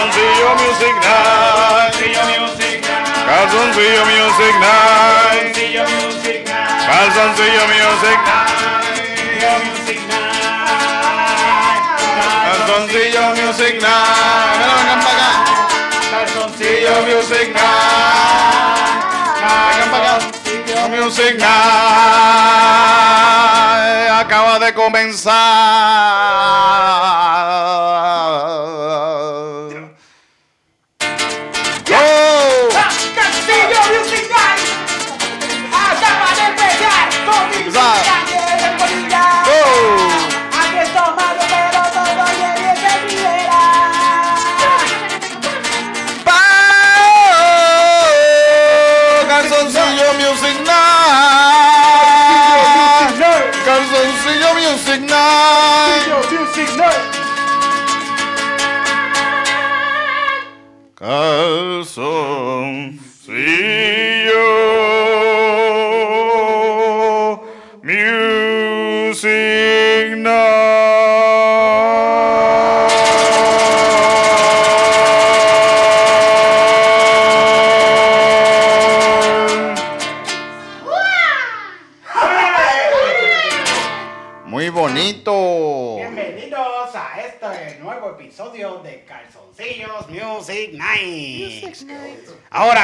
Calzoncillo Music Night. Calzoncillo Music Night. Calzoncillo Music Calzoncillo Music Night. Vengan para acá. Music Night. Vengan para acá. Music Night acaba de comenzar.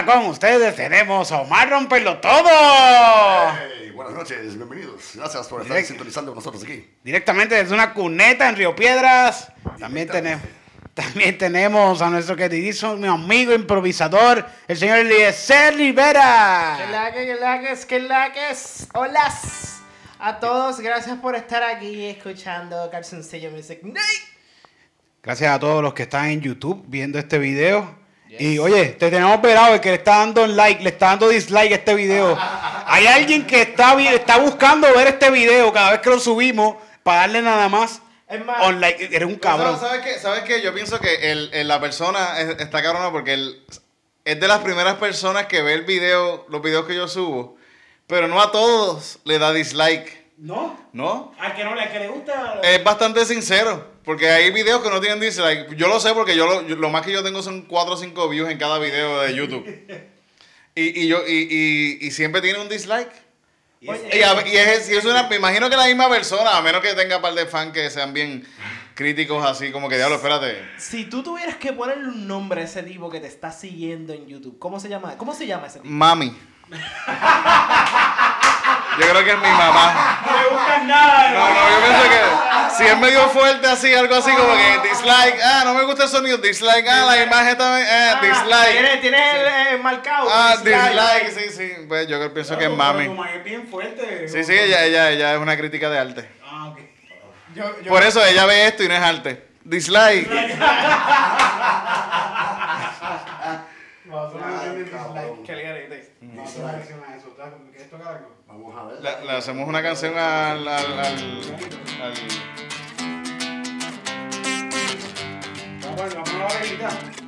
Con ustedes tenemos a Omar Rompelo Todo. Hey, buenas noches, bienvenidos. Gracias por estar Direct- sintonizando con nosotros aquí. Directamente desde una cuneta en Río Piedras. También tenemos, también tenemos a nuestro queridísimo amigo improvisador, el señor Eliezer Que Rivera. laques, que laques, que laques. Hola a todos, gracias por estar aquí escuchando Calzoncillo Music Night. Gracias a todos los que están en YouTube viendo este video. Y oye, te tenemos verado el que le está dando like, le está dando dislike a este video. Hay alguien que está, está buscando ver este video cada vez que lo subimos para darle nada más Es más, on like. Eres un cabrón. ¿Sabes qué? ¿Sabes qué? Yo pienso que el, el- la persona es- está cabrona porque él es de las primeras personas que ve el video, los videos que yo subo, pero no a todos le da dislike, No, ¿no? al que no le, al que le gusta. Es bastante sincero, porque hay videos que no tienen dislike. Yo lo sé porque yo lo, yo- lo más que yo tengo son 4 o 5 views en cada video de YouTube. Y, y yo, y, y- y siempre tiene un dislike. Y es- Y, a- y es, es una, me imagino que la misma persona, a menos que tenga un par de fans que sean bien críticos así, como que diablo, espérate. si tú tuvieras que ponerle un nombre a ese tipo que te está siguiendo en YouTube, ¿cómo se llama? ¿Cómo se llama ese tipo? Mami. Yo creo que es mi mamá. no le gusta nada. No, no, yo pienso que si es medio fuerte así, algo así como que dislike, ah, no me gusta el sonido, dislike, ah, la imagen también, eh, dislike. Tienes, tienes el eh, marcado. Ah, dislike, sí, sí. Pues yo pienso que es mami. es bien fuerte. Sí, sí, ella, ella, ella es una crítica de arte. Ah, ok. Yo, yo, Por eso ella ve esto y no es arte. Dislike. Canción de dislike. Qué ligerete. Una canción a eso. ¿Quieres tocar algo? Vamos a ver. Le, le hacemos una canción al. al, al, al- Vamos a vamos a la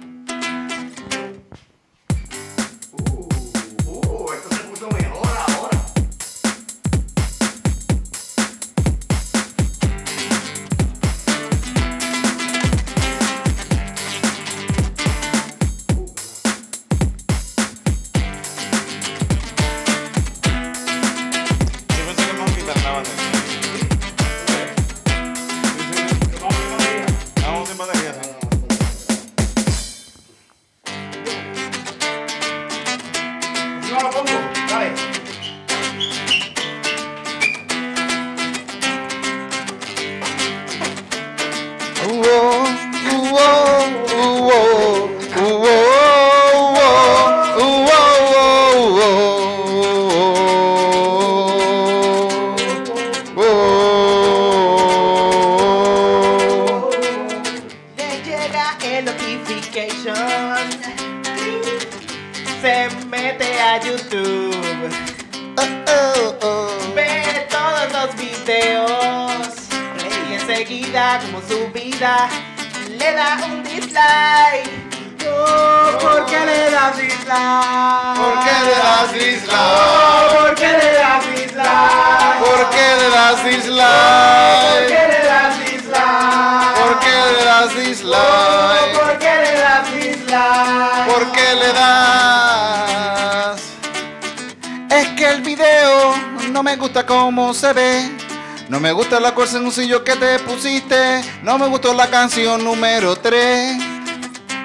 Gusta la corsencillo que te pusiste. No me gustó la canción número 3.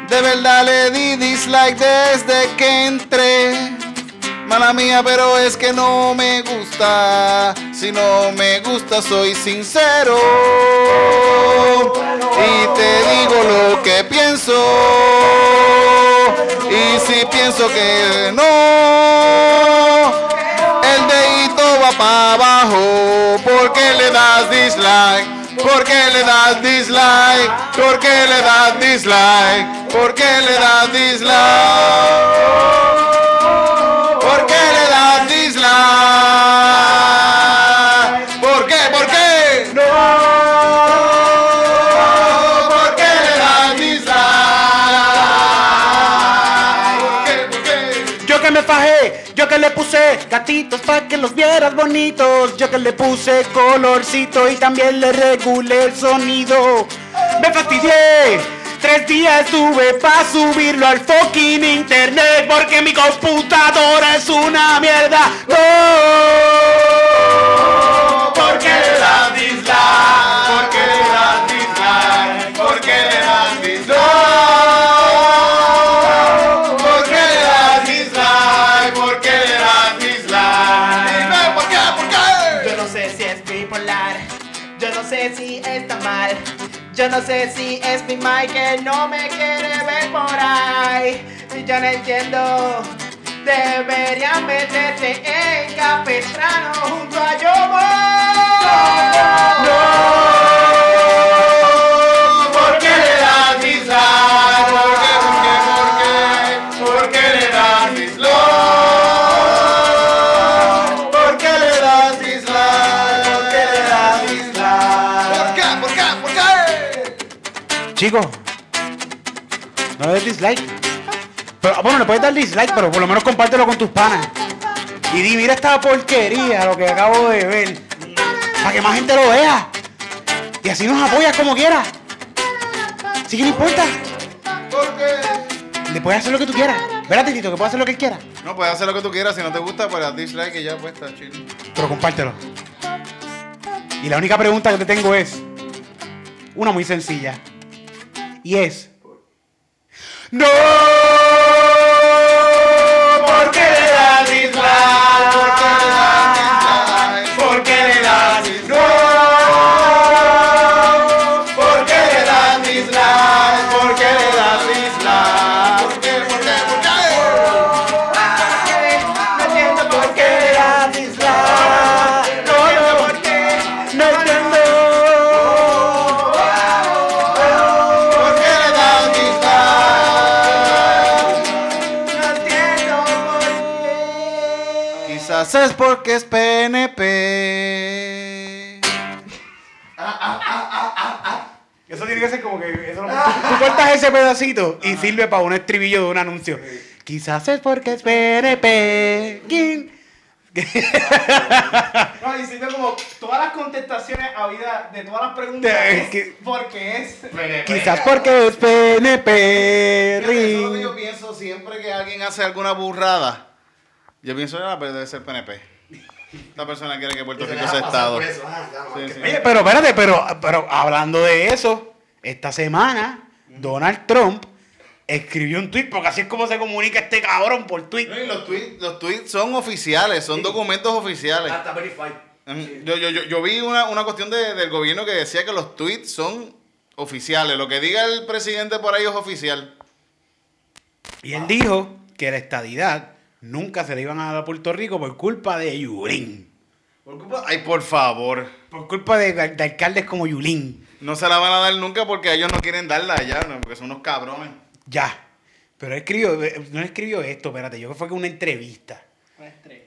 De verdad le di dislike desde que entré. Mala mía, pero es que no me gusta. Si no me gusta, soy sincero. Y te digo lo que pienso. Y si pienso que no, para abajo. ¿Por qué le das dislike? ¿Por qué le das dislike? ¿Por qué le das dislike? ¿Por qué le das dislike? Yo que le puse gatitos para que los vieras bonitos, yo que le puse colorcito y también le regulé el sonido. Me fastidié, tres días estuve para subirlo al fucking internet porque mi computadora es una mierda. Yo no sé si es mi Mike no me quiere ver por ahí. Y Yo no entiendo, deberían meterte en Capestrano junto a Yomo. Chicos, no le des dislike. Pero, bueno, le puedes dar dislike, pero por lo menos compártelo con tus panas. Y di, mira esta porquería, lo que acabo de ver. Para que más gente lo vea. Y así nos apoyas como quieras. Así que no importa. Le puedes hacer lo que tú quieras. Espérate, Tito, que puedes hacer lo que él quiera. No, puedes hacer lo que tú quieras. Si no te gusta, pues haz dislike y ya, pues está chido. Pero compártelo. Y la única pregunta que te tengo es una muy sencilla. Y es... ¡No! Cortas ese pedacito y sirve para un estribillo de un anuncio. Quizás es porque es PNP. ¿Quién? No, y sirve como todas las contestaciones a vida de todas las preguntas. Es es que- porque es. Quizás porque es PNP. Eso es lo que yo pienso siempre que alguien hace alguna burrada. Yo pienso, ah, pero debe ser PNP. Esta persona quiere que Puerto Rico sea Estado. ah, Sí, sí. Oye, pero espérate, pero, pero hablando de eso, esta semana Donald Trump escribió un tweet, porque así es como se comunica este cabrón por tweet. No, y los tweets, los tweets son oficiales, son documentos oficiales. Hasta verified. Yo, yo, yo, yo vi una, una cuestión de- del gobierno que decía que los tweets son oficiales. Lo que diga el presidente por ahí es oficial. Y él dijo que la estadidad nunca se le iban a dar a Puerto Rico por culpa de Yulín. Por culpa- Ay, por favor. Por culpa de, de alcaldes como Yulín. No se la van a dar nunca porque ellos no quieren darla allá, ¿no? porque son unos cabrones. Ya. Pero él escribió, no escribió esto, espérate, yo creo que fue que una entrevista.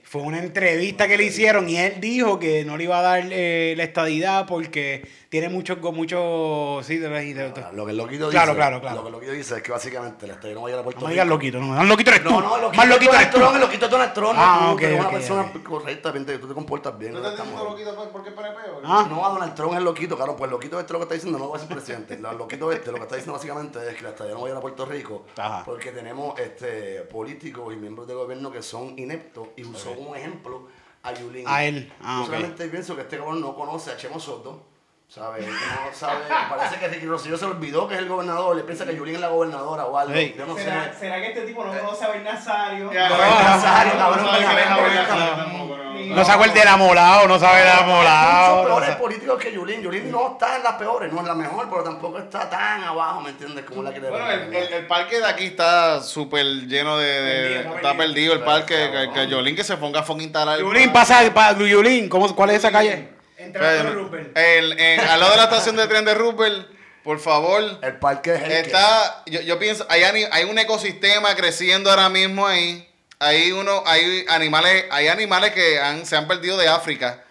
Fue una entrevista que le hicieron y él dijo que no le iba a dar eh, la estadidad porque tiene muchos, muchos, sí, de, de- de- Ah, Lo que el loquito Claro, dice. claro, claro. Lo que el loquito dice es que básicamente la estadía no va a llegar a Puerto No Rico. digas loquito, no, más loquito eres tú. No, no, el loquito más loquito es eres Donald tú. Trump, el loquito es Donald Trump. Ah, tú, ok, una persona correcta, que tú te comportas bien. ¿No no te diciendo loquito porque es? Ah. No, a Donald Trump es el loquito, claro, pues el loquito este lo que está diciendo no va a ser presidente. Lo loquito este lo que está diciendo básicamente es que la estadía no va a ir a Puerto Rico Ajá. porque tenemos este políticos y miembros del gobierno que son ineptos y son un ejemplo a Yulín. A él. Ah, Yo solamente pienso que este cabrón no conoce a Chemo Soto. ¿Sabes? No sabe. Parece que Ricky Rosselló se olvidó que es el gobernador. Le piensa que Yulín es la gobernadora o algo. Yo no sé. ¿Será, ¿Será que este tipo no conoce a Bernazario? No, no, Nazario, no, cabrón, no sabe quién es la Abuela verga. Nazario tampoco, no. No sabe el del amolado, no sabe el amolado. no peores políticos que Yulín. Yulín no está en las peores, no es la mejor, pero tampoco está tan abajo, ¿me entiendes? Como la que le Bueno, el, el- el parque de aquí está súper lleno de. de- Perdido, está perdido. perdido el parque. Que, que Yolín que se ponga a instalar. Yulín, pasa, pa, Yulín, ¿cómo, ¿cuál es esa calle? Pero, el- en- al lado de la estación de tren de Rupert, por favor. El parque es el que- Está, yo, yo pienso, hay, hay un ecosistema creciendo ahora mismo ahí. Hay uno, hay animales, hay animales que han, se han perdido de África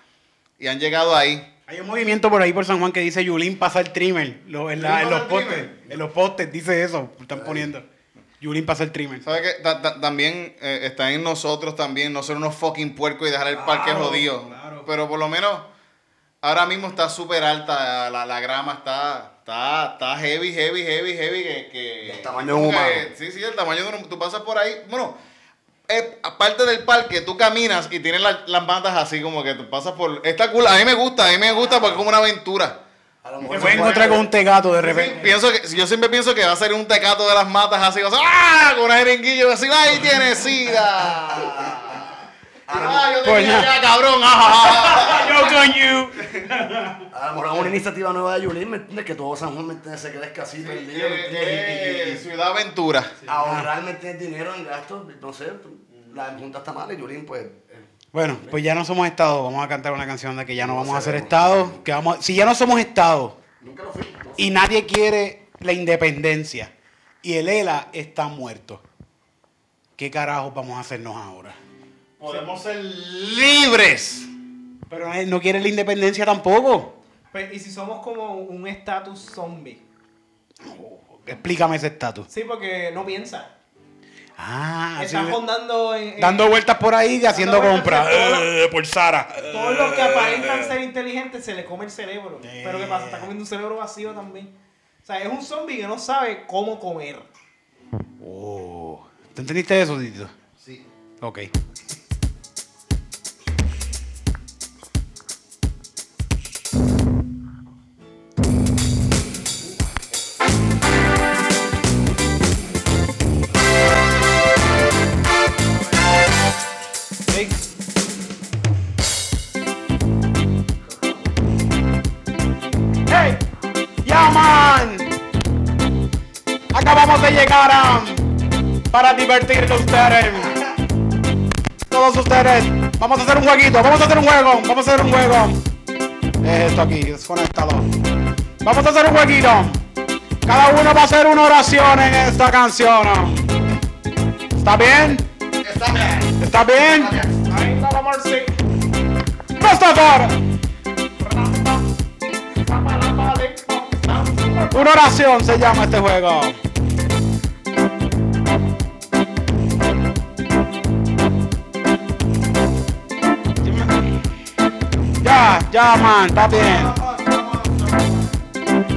y han llegado ahí. Hay un movimiento por ahí por San Juan que dice Yulín pasa el trimmer. Lo- en, la- en Yulín los postes. trimmer. En los postes dice eso. Están poniendo. Yulín pasa el trimmer. ¿Sabes qué? Ta- ta- también eh, está en nosotros también, no ser unos fucking puercos y dejar el parque jodido. claro. Pero por lo menos ahora mismo está súper alta, la, la grama está, está, está heavy, heavy, heavy, heavy. Que, que- El tamaño de un que- humano. Sí, sí, el tamaño de un humano. Tú pasas por ahí, bueno, eh, aparte del parque, tú caminas y tienes la- las matas así como que tú pasas por... Está cool, a mí me gusta, a mí me gusta porque es como una aventura. A lo Te mejor encontrar con un tegato de Sí, repente. pienso que, yo siempre pienso que va a ser un tecato de las matas así, o sea, ¡ah! Con una jeringuilla así, ¡ay, tiene sida! ¡Ah, yo Pues tenía nada. ya, cabrón! ¡Ah, Yo con you. A lo mejor una iniciativa nueva de Yulín, ¿me entiendes? Que todo San Juan, ¿me entiendes? Se crezca así, perdido, ¿me entiendes? Y- y- y- Ciudad Aventura. ahorrar, ¿me entiendes? Dinero en gastos, no sé, la junta está mal y Yulín, pues... eh, Bueno, pues ya no somos Estado. Vamos a cantar una canción de que ya no vamos a ser Estado. Que vamos, si ya no somos Estado Nunca lo fui. no y nadie quiere la independencia y el ELA está muerto, ¿qué carajos vamos a hacernos ahora? Podemos ser libres. Pero él no quiere la independencia tampoco. Pues, ¿Y si somos como un estatus zombie? Explícame ese estatus. Sí, porque no piensa. Ah, así Está de- rondando en, en- dando vueltas por ahí y haciendo compras. Eh, por Sara. Todos los que aparentan ser inteligentes se le come el cerebro. Eh. Pero ¿qué pasa? Está comiendo un cerebro vacío también. O sea, es un zombie que no sabe cómo comer. Oh. ¿Te entendiste eso, Tito? Sí. Ok. Para divertirse ustedes. Todos ustedes. Vamos a hacer un jueguito. Vamos a hacer un juego. Vamos a hacer un juego. Es esto aquí, desconectado. Vamos a hacer un jueguito. Cada uno va a hacer una oración en esta canción. ¿Está bien? Está bien. ¿Está bien? Ay, no, vamos a ver Mustafa, si- Una oración se llama este juego. Ya, man, está bien.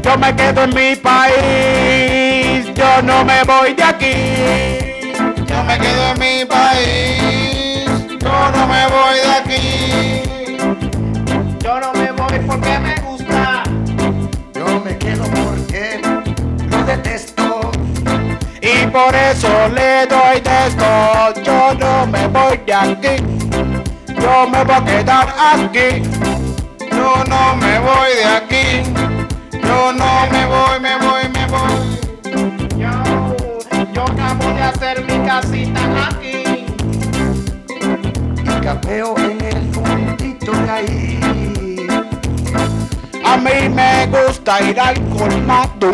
Yo me quedo en mi país, yo no me voy de aquí. Yo me quedo en mi país. Yo no me voy de aquí. Yo no me voy porque me gusta. Yo me quedo porque lo detesto. Y por eso le doy de esto. Yo no me voy de aquí. Yo me voy a quedar aquí. Yo no me voy de aquí. Yo no me voy, me voy, me voy. Yo, yo acabo de hacer mi casita aquí. Y capeo en el puntito de ahí. A mí me gusta ir al colmado.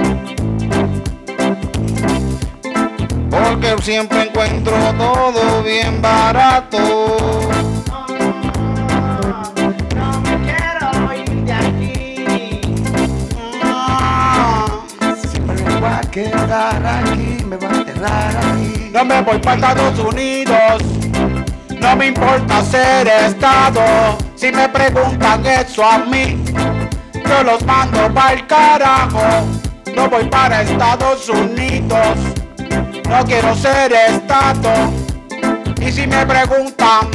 Porque siempre encuentro todo bien barato. Quedar aquí, me voy a enterrar aquí. No me voy para Estados Unidos. No me importa ser estado. Si me preguntan eso a mí, yo los mando para el carajo. No voy para Estados Unidos. No quiero ser estado. Y si me preguntan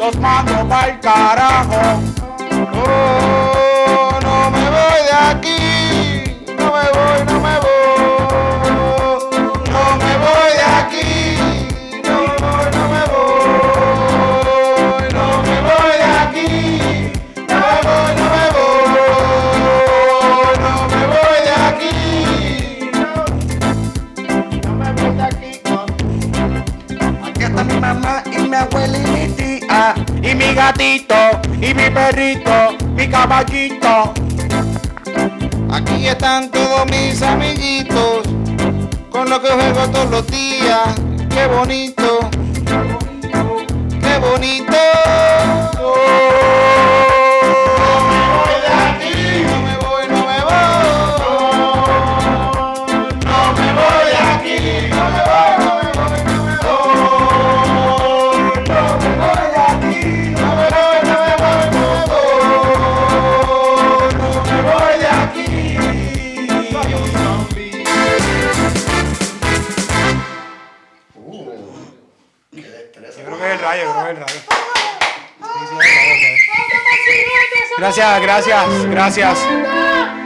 los mando pa'l carajo. Oh, no me voy de aquí, gatito, y mi perrito, mi caballito. Aquí están todos mis amiguitos, con los que juego todos los días. Qué bonito, qué bonito. No Gracias, gracias, gracias.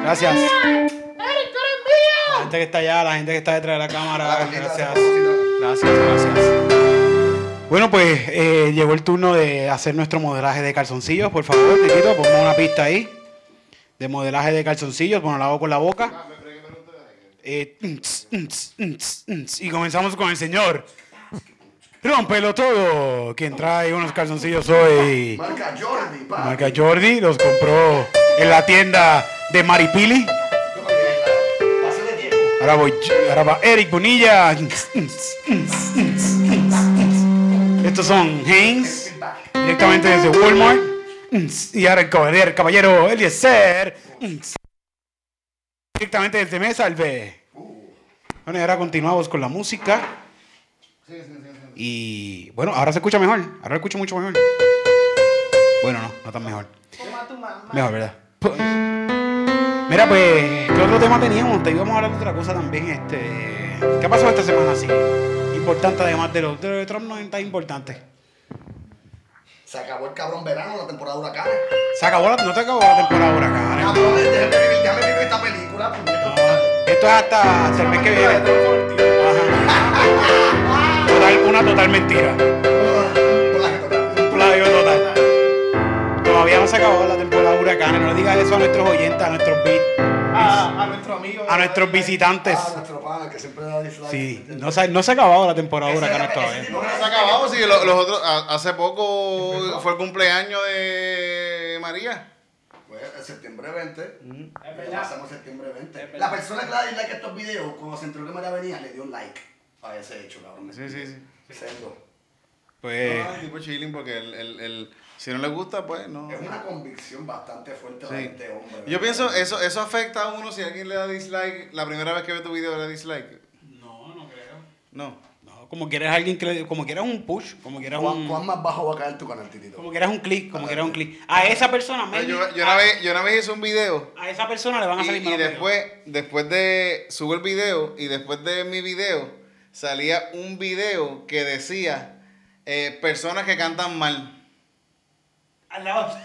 Gracias. La gente que está allá, la gente que está detrás de la cámara, gracias. Gracias, gracias. Bueno, pues eh, llegó el turno de hacer nuestro modelaje de calzoncillos. Por favor, Titito, ponme una pista ahí. De modelaje de calzoncillos. Bueno, lo hago con la boca. Eh, ts, ts, y comenzamos con el señor. Rómpelo todo. Quien trae unos calzoncillos hoy. Marca Jordi, pa. Marca Jordi. Los compró en la tienda de Maripili. Ahora voy, ahora va Eric Bonilla. Estos son Haynes, directamente desde Walmart. Y ahora el caballero, el caballero Eliezer, directamente desde Mesa Alve. Bueno, y ahora continuamos con la música. Y bueno, ahora se escucha mejor. Ahora lo escucho mucho mejor. Bueno, no, no tan mejor. Mejor, ¿verdad? Pues, Mira, pues, ¿qué otro tema teníamos? Te íbamos a hablar de otra cosa también. Este, ¿Qué pasó esta semana así? Importante, además de los de, de Trump, no es tan importante. Se acabó el cabrón verano, la temporada de huracanes. Se acabó la, no te acabó la temporada de huracanes. Cabrones, déjenme vivir, déjame vivir esta película. Esto es hasta, hasta el mes que viene. Una total mentira. Un plagio total. Todavía no se acabó la temporada de huracanes. No le digas eso a nuestros oyentes, a nuestros A, a nuestro amigo. a nuestros visitantes. Ah, nuestro pana que siempre da dislike. Sí, no se, no se ha acabado la temporada de huracanes todavía. No se acabamos, sí, lo- los otros, a- hace poco fue el cumpleaños de María. Pues el septiembre 20. Es verdad. Ya pasamos septiembre 20. Es verdad. La persona que le da dislike a estos videos, cuando se enteró que María venía, le dio un like a ese hecho, cabrón. Sí, sí, sí. Sendo. Pues. Tipo chilling porque el, el, el- si no le gusta, pues no. Es una convicción bastante fuerte Sí. de este hombre. Yo ¿verdad? pienso, eso, eso afecta a uno si alguien le da dislike, la primera vez que ve tu video le da dislike. No, no creo. No. No, como quieres alguien que le, como quieras un push, como quieras ¿Cuán, un, cuán más bajo va a caer tu canal, Titito? como quieras un clic, como quieras un clic. A esa persona, maybe, Yo, yo una vez, yo una vez hice un video a esa persona le van a y, salir y videos. después, después de, subo el video y después de mi video salía un video que decía eh, personas que cantan mal. Al lado-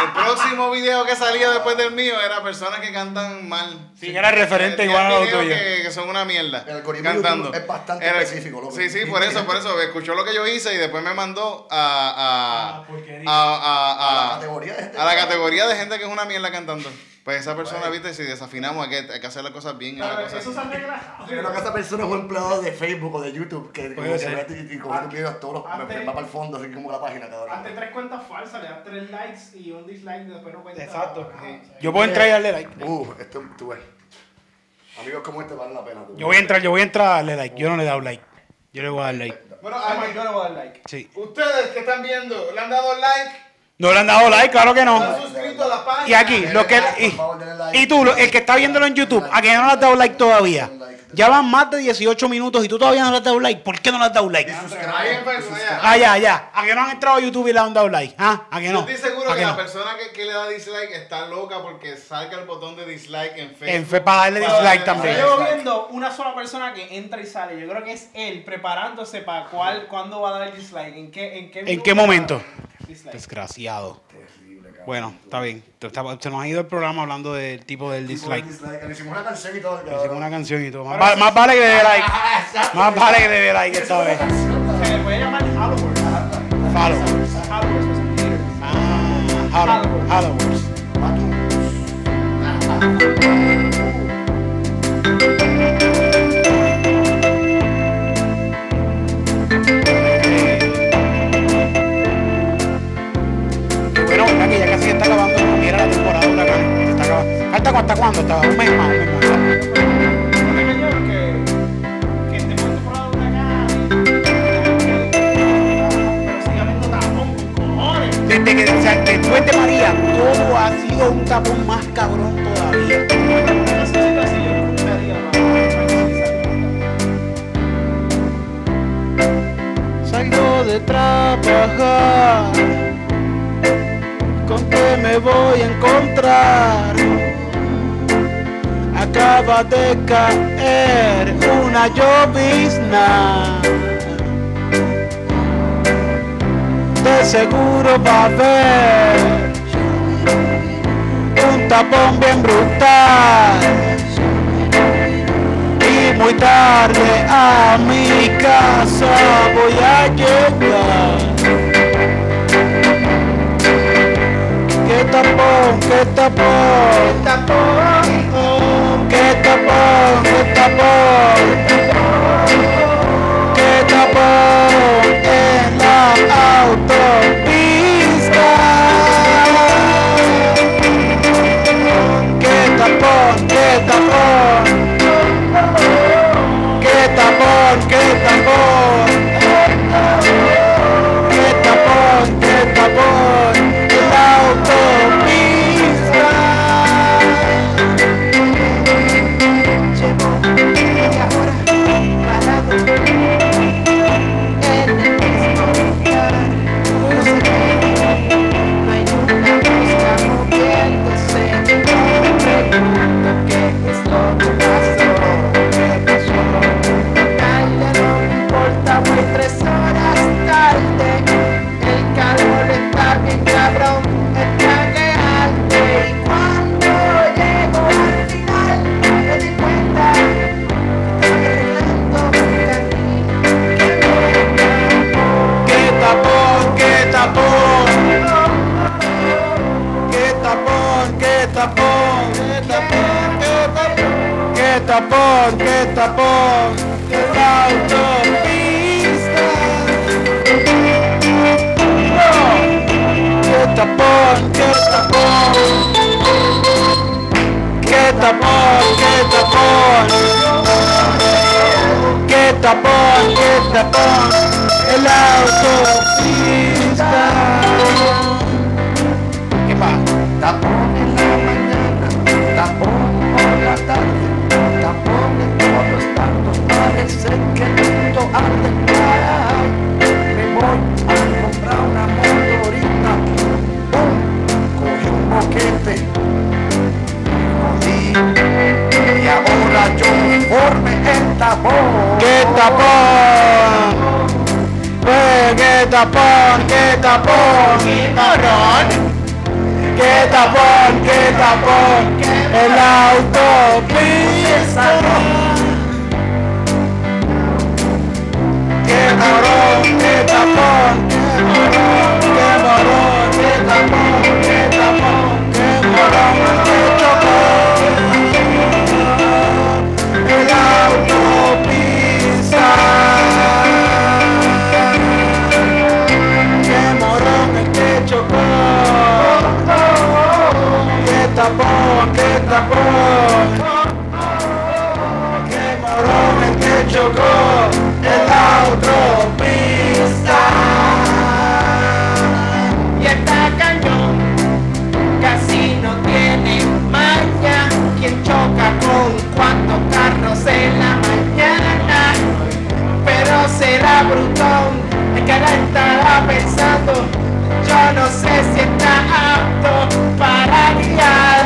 El próximo video que salía después del mío era personas que cantan mal. Sí, que era referente igual a lo tuyo. Que, que son una mierda. El algoritmo cantando. Es bastante Era- específico, loco. Sí, sí, por eso, por eso. Escuchó lo que yo hice y después me mandó a. a, Ah, porquería. a, a- A a- la categoría de gente. a la categoría de gente que es una mierda cantando. Pues esa persona, Bueno. viste, si desafinamos, hay que, hay que hacer las cosas bien. y las Pero cosas- eso se arregla. Yo creo que esa persona es un empleado de Facebook o de YouTube que como que y, y como tus videos todos los, Antes- va para el fondo, así como la página, cabrón. Ante tres cuentas falsas, le das tres likes y un dislike y después no cuenta. Exacto. O sea, Yo puedo entrar y darle like. Uh, esto, tú ves. Amigos como este valen la pena. tú Yo voy a entrar, yo voy a entrar a darle like. Yo no le he dado like. Yo le voy a dar like. Bueno, Ah, a- yo le voy a dar like. Sí. ustedes que están viendo, ¿le han dado like? No le han dado like, claro que no. ¿Se han suscrito a la página? Y aquí, lo que y, y tú, el que está viéndolo en YouTube, a que no le has dado like todavía. Ya van más de 18 minutos y tú todavía no le has dado like. ¿Por qué no le has dado like? Ah, ya, ya. A que no han entrado a YouTube y le han dado like. ¿Ah? A que Yo no. estoy seguro ¿A que que la no? persona que, que le da dislike está loca porque salga el botón de dislike en Facebook. En fe para darle Para dislike darle también. Yo llevo viendo una sola persona que entra y sale. Yo creo que es él preparándose para cuál, cuándo va a dar el dislike. ¿En qué, en qué, ¿En qué momento? Dislike. Desgraciado. Bueno, está bien. Se nos ha ido el programa hablando del tipo del dislike. Le hicimos una canción y todo. Hicimos una canción y todo. Más, va- más vale que le dé like. Más vale que le dé like esta vez. Se le puede llamar Halloween. Halloween haters. Ah. ¿Falta hasta cuándo? Hasta un mes más, un mes más. Desde que, o sea, después de María, todo ha sido un tapón más cabrón todavía. Salgo de trabajar, ¿con qué me voy a encontrar? Acaba de caer una llovizna. De seguro va a haber un tapón bien brutal y muy tarde a mi casa voy a llegar. ¿Qué tapón, qué tapón, tapón, ¡Qué tapón! ¡Eh, ¡Qué tapón! ¡Qué tapón! ¡Qué tapón! ¡Qué tapón! En la autopista. Morón! ¡Qué pensando. Yo no sé si está apto para guiar.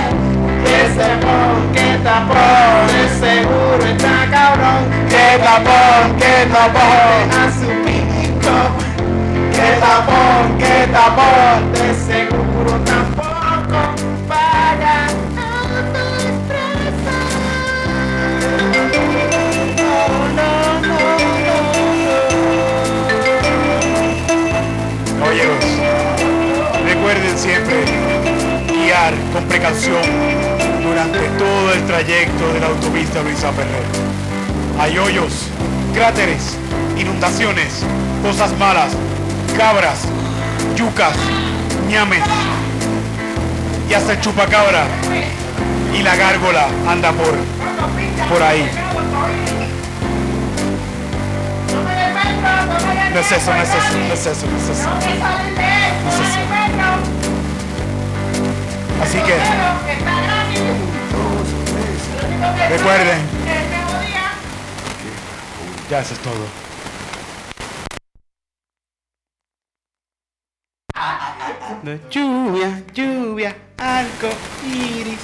Ese tapón, que tapón, de seguro está cabrón. ¡Qué tapón! ¡Qué tapón! A su pico. ¡Qué tapón! ¡Qué tapón, de seguro recuerden siempre guiar con precaución durante todo el trayecto de la autopista Luisa Ferrer. Hay hoyos, cráteres, inundaciones, cosas malas, cabras, yucas, ñames y hasta el chupacabra y la gárgola anda por, por ahí. No es eso, no es eso, no es eso, no es eso. No es eso. Así que recuerden, ya eso es todo. Lluvia, lluvia, arco iris.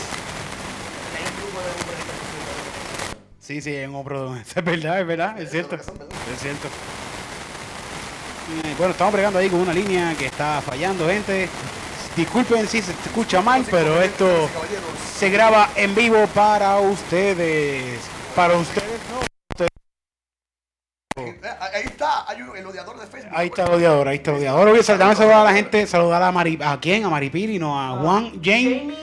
Sí, sí, es un hombro. Es verdad, es verdad, es cierto. Es cierto. Bueno, estamos bregando ahí con una línea que está fallando, gente. Disculpen si se escucha mal, pero esto se graba en vivo para ustedes. Para ustedes, no. Eh, Ahí está, hay un- el odiador de Facebook. Ahí está el odiador, ahí está el odiador. Oye, saludame saludar a la gente, saludar a Mari, ¿a quién? A Maripiri, no, a Juan Jane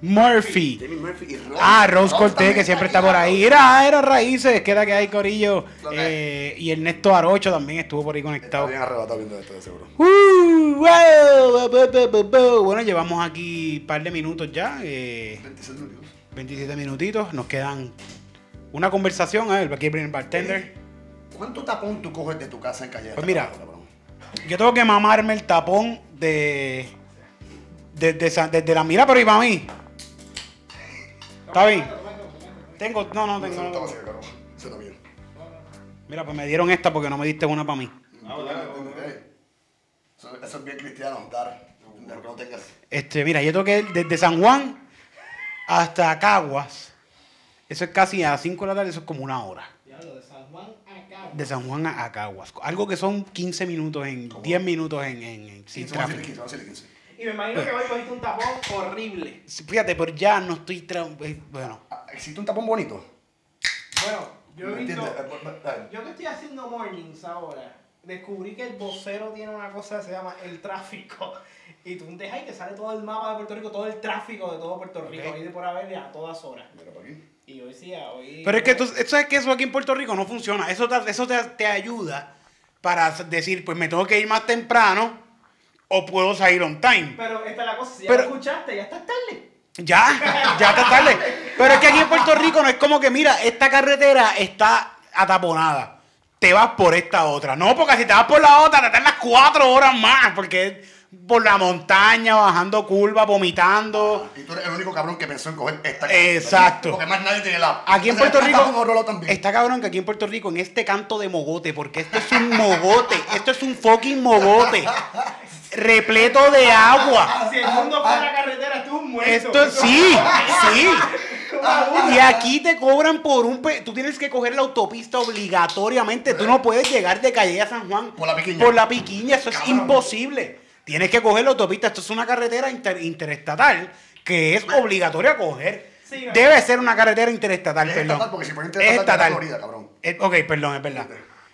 Murphy. Jamie Murphy y Rose. Ah, Rose Cortés, que siempre está por ahí. Era, era Raíces, queda que hay Corillo. Lo Eh, y Ernesto Arocho también estuvo por ahí Está conectado. bien arrebatado viendo esto, de seguro. Uh, wow, bu, bu, bu, bu. Bueno, llevamos aquí un par de minutos ya. eh, 26 minutos. 27 minutitos. Nos quedan una conversación. A ver, aquí el bartender. ¿Cuánto tapón tú coges de tu casa en calle? Pues mira. Yo tengo que mamarme el tapón de. Desde, desde la mira, pero y para mí. ¿Está bien? Tengo. No, no, tengo. no. Eso está bien. Mira, pues me dieron esta porque no me diste una para mí. Eso, eso es bien cristiano, dar. De lo que no tengas. Este, mira, yo toqué desde San Juan hasta Caguas. Eso es casi a las 5 de la tarde, eso es como una hora. de San Juan acá. De San Juan a, a Caguas. Algo que son 15 minutos en. 10 minutos en, en, en- sin 15, a tráfico. decirle 15, vamos a decirle 15. Y me imagino que hoy cogiste un tapón horrible. Fíjate, pero ya no estoy. tra- eh, Bueno. Ah, ¿Existe un tapón bonito? Bueno, yo he ¿Me visto. Eh, Yo que estoy haciendo mornings ahora, descubrí que el vocero tiene una cosa que se llama el tráfico. Y tú dejas ahí que sale todo el mapa de Puerto Rico, todo el tráfico de todo Puerto Rico, Ok. ahí de por haber a todas horas. Mira para aquí. Y hoy sí, a hoy. Pero es que tú sabes que eso aquí en Puerto Rico no funciona. Eso te, eso te, te ayuda para decir, pues me tengo que ir más temprano o puedo salir on time. Pero esta es la cosa, si ya Pero- lo escuchaste, ya estás tarde. Ya, ya está tarde. Pero es que aquí en Puerto Rico no es como que, mira, esta carretera está ataponada. Te vas por esta otra. No, porque si te vas por la otra, te están las cuatro horas más. Porque es por la montaña, bajando curvas, vomitando. Y tú eres el único cabrón que pensó en coger esta Exacto. Porque más nadie tiene la. Aquí en O sea, Puerto Rico está cabrón que aquí en Puerto Rico en este canto de mogote, porque esto es un mogote, esto es un fucking mogote, repleto de agua. Si el mundo fuera carretera, tú muerto. Esto es- sí, sí. Y aquí te cobran por un pe- tú tienes que coger la autopista obligatoriamente, tú no puedes llegar de Calle a San Juan Por la piquiña. Por la piquiña, eso es imposible. Tienes que coger la autopista, esto es una carretera inter- interestatal que es obligatoria coger. Sí. Debe ser una carretera interestatal, Es perdón. estatal, porque si fuera Es interestatal, te da estatal. Florida, cabrón. Eh, ok, perdón, es verdad.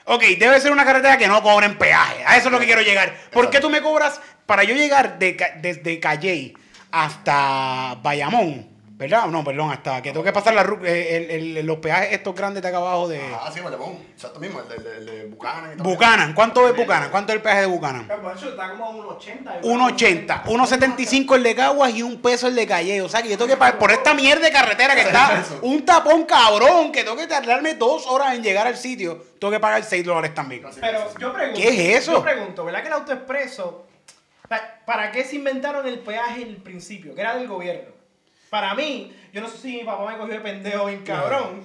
Ok, debe ser una carretera que no cobren peaje. A eso es lo que quiero llegar. ¿Por qué tú me cobras para yo llegar de, desde Calley hasta Bayamón? ¿Verdad? No, perdón, hasta que tengo que pasar la, eh, el- el- los peajes estos grandes de acá abajo de Ah, sí, Bayamón. Exacto mismo, el de, el de, el de Buchanan y todo. Buchanan. ¿Cuánto es Buchanan? ¿Cuánto es el peaje de Buchanan? El macho está como a un 80. 1.80, 1.75 el de Caguas y un peso el de Calle. O sea que yo tengo que pagar por esta mierda de carretera que está un tapón cabrón, que tengo que tardarme dos horas en llegar al sitio. Tengo que pagar 6 dólares también. Pero yo pregunto. ¿Qué es eso? Yo pregunto, ¿verdad que el autoexpreso. pa- ¿Para qué se inventaron el peaje en el principio? Que era del gobierno. Para mí, yo no sé si mi papá me cogió de pendejo bien cabrón.